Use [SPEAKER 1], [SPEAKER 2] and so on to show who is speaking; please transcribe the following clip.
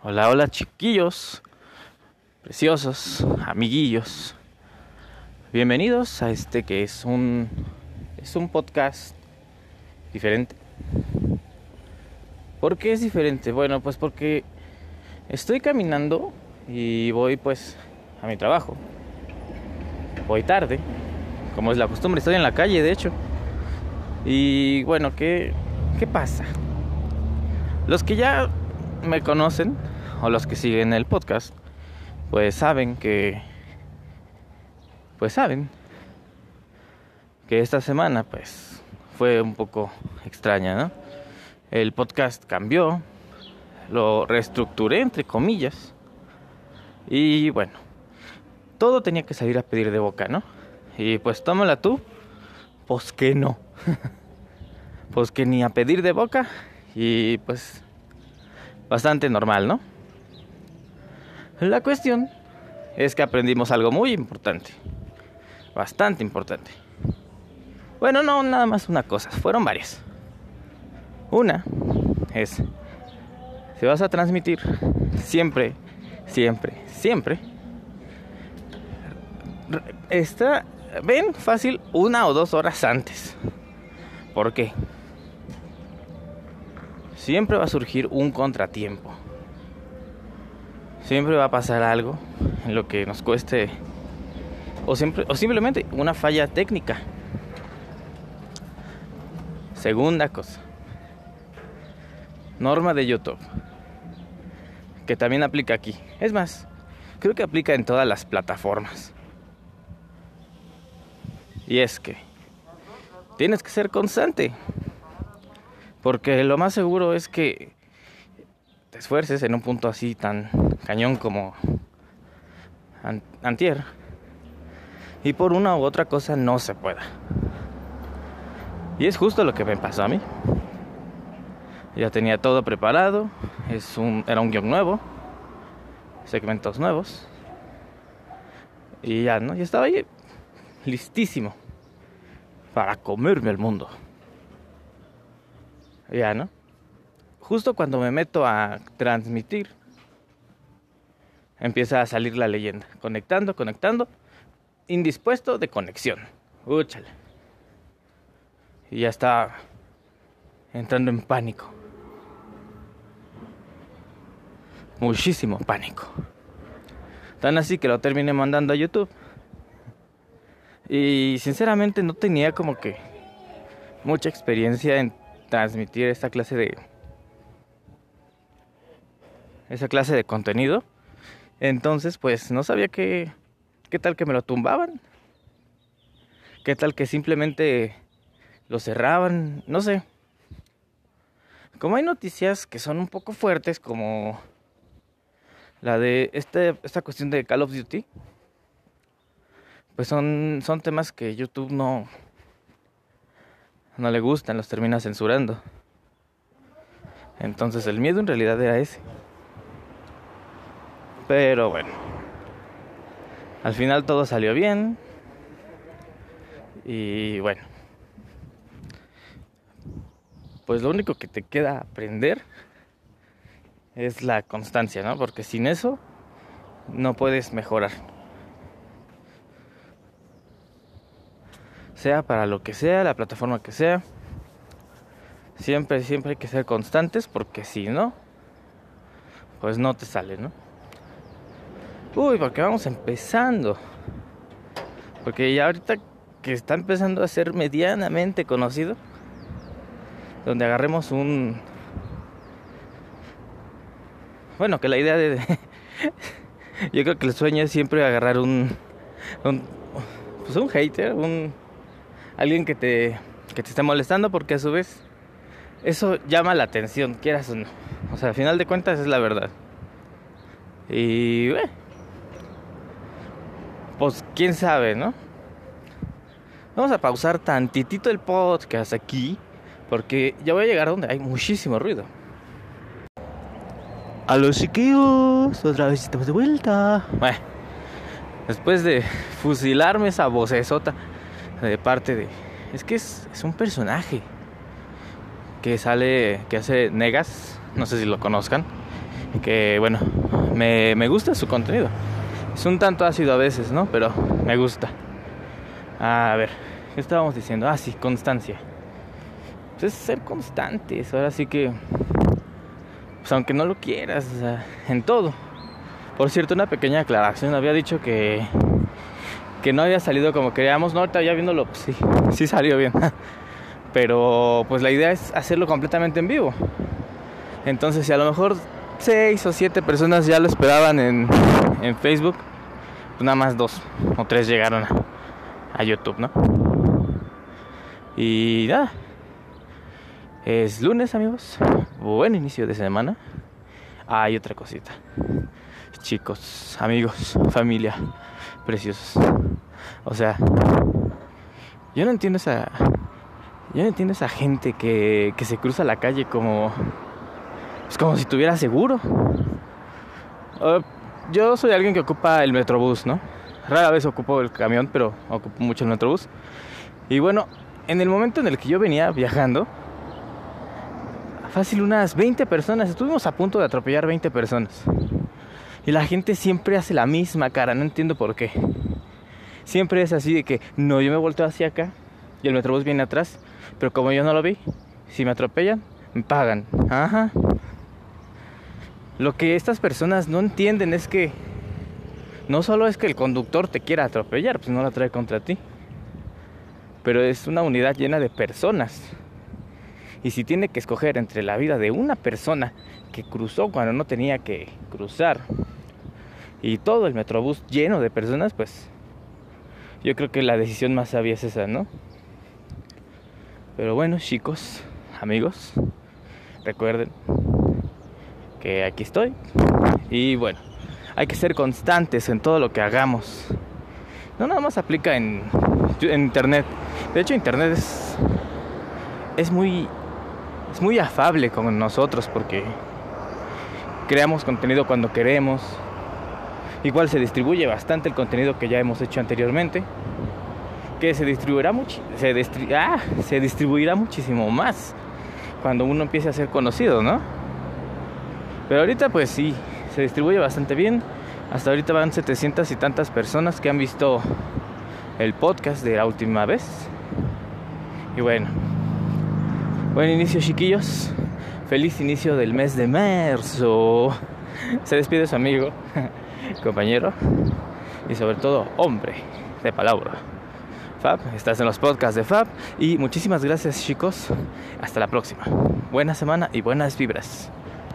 [SPEAKER 1] Hola, hola chiquillos, preciosos, amiguillos. Bienvenidos a este que es un es un podcast diferente. ¿Por qué es diferente? Bueno, pues porque estoy caminando y voy pues a mi trabajo. Voy tarde, como es la costumbre, estoy en la calle de hecho. Y bueno, ¿qué, qué pasa? Los que ya me conocen o los que siguen el podcast, pues saben que pues saben que esta semana pues fue un poco extraña, ¿no? El podcast cambió, lo reestructuré entre comillas y bueno, todo tenía que salir a pedir de boca, ¿no? Y pues tómala tú, pues que no. pues que ni a pedir de boca y pues bastante normal, ¿no? La cuestión es que aprendimos algo muy importante, bastante importante. Bueno, no, nada más una cosa, fueron varias. Una es, si vas a transmitir, siempre, siempre, siempre, está, ven fácil una o dos horas antes. ¿Por qué? Siempre va a surgir un contratiempo. Siempre va a pasar algo en lo que nos cueste o, siempre, o simplemente una falla técnica. Segunda cosa. Norma de YouTube. Que también aplica aquí. Es más, creo que aplica en todas las plataformas. Y es que tienes que ser constante. Porque lo más seguro es que te esfuerces en un punto así tan cañón como antier. Y por una u otra cosa no se pueda. Y es justo lo que me pasó a mí. Ya tenía todo preparado. Es un, era un guion nuevo. Segmentos nuevos. Y ya, ¿no? Y estaba ahí listísimo para comerme el mundo. Ya, ¿no? Justo cuando me meto a transmitir, empieza a salir la leyenda. Conectando, conectando. Indispuesto de conexión. Úchale. Y ya está entrando en pánico. Muchísimo pánico. Tan así que lo terminé mandando a YouTube. Y sinceramente no tenía como que mucha experiencia en transmitir esta clase de esa clase de contenido. Entonces, pues no sabía qué qué tal que me lo tumbaban. Qué tal que simplemente lo cerraban, no sé. Como hay noticias que son un poco fuertes como la de este, esta cuestión de Call of Duty, pues son, son temas que YouTube no, no le gustan, los termina censurando. Entonces el miedo en realidad era ese. Pero bueno, al final todo salió bien. Y bueno, pues lo único que te queda aprender es la constancia, ¿no? Porque sin eso no puedes mejorar. Sea para lo que sea, la plataforma que sea. Siempre, siempre hay que ser constantes porque si no, pues no te sale, ¿no? Uy, porque vamos empezando. Porque ya ahorita que está empezando a ser medianamente conocido, donde agarremos un... Bueno, que la idea de... Yo creo que el sueño es siempre agarrar un... un pues un hater, un alguien que te, que te esté molestando porque a su vez eso llama la atención, quieras o no. O sea, al final de cuentas es la verdad. Y bueno, pues quién sabe, ¿no? Vamos a pausar tantitito el podcast aquí porque ya voy a llegar a donde hay muchísimo ruido. A los chiquillos, otra vez estamos de vuelta. Bueno, después de fusilarme esa vocesota de parte de... Es que es, es un personaje que sale, que hace Negas, no sé si lo conozcan. Que bueno, me, me gusta su contenido. Es un tanto ácido a veces, ¿no? Pero me gusta. A ver, ¿qué estábamos diciendo? Ah, sí, constancia. Pues es ser constantes. Ahora sí que, pues aunque no lo quieras, en todo. Por cierto, una pequeña aclaración. Había dicho que, que no había salido como queríamos. No, ahorita ya viéndolo, pues sí, sí salió bien. Pero pues la idea es hacerlo completamente en vivo. Entonces, si a lo mejor seis o siete personas ya lo esperaban en, en Facebook, pues nada más dos o tres llegaron a, a YouTube, ¿no? Y nada. Es lunes, amigos. Buen inicio de semana. Hay otra cosita. Chicos, amigos, familia, preciosos. O sea, yo no entiendo esa. Yo no entiendo esa gente que, que se cruza la calle como. Es como si tuviera seguro. Uh, yo soy alguien que ocupa el metrobús, ¿no? Rara vez ocupo el camión, pero ocupo mucho el metrobús. Y bueno, en el momento en el que yo venía viajando, fácil unas 20 personas, estuvimos a punto de atropellar 20 personas. Y la gente siempre hace la misma cara, no entiendo por qué. Siempre es así de que, no, yo me volteo hacia acá y el metrobús viene atrás, pero como yo no lo vi, si me atropellan, me pagan. Ajá. Lo que estas personas no entienden es que no solo es que el conductor te quiera atropellar, pues no la trae contra ti, pero es una unidad llena de personas. Y si tiene que escoger entre la vida de una persona que cruzó cuando no tenía que cruzar y todo el metrobús lleno de personas, pues yo creo que la decisión más sabia es esa, ¿no? Pero bueno, chicos, amigos, recuerden que aquí estoy. Y bueno, hay que ser constantes en todo lo que hagamos. No nada más aplica en, en internet. De hecho, internet es, es muy es muy afable con nosotros porque creamos contenido cuando queremos. Igual se distribuye bastante el contenido que ya hemos hecho anteriormente. Que se distribuirá, mucho se, ah, se distribuirá muchísimo más cuando uno empiece a ser conocido, ¿no? Pero ahorita pues sí, se distribuye bastante bien. Hasta ahorita van 700 y tantas personas que han visto el podcast de la última vez. Y bueno, buen inicio chiquillos. Feliz inicio del mes de marzo. Se despide su amigo, compañero y sobre todo hombre de palabra. Fab, estás en los podcasts de Fab y muchísimas gracias chicos. Hasta la próxima. Buena semana y buenas vibras.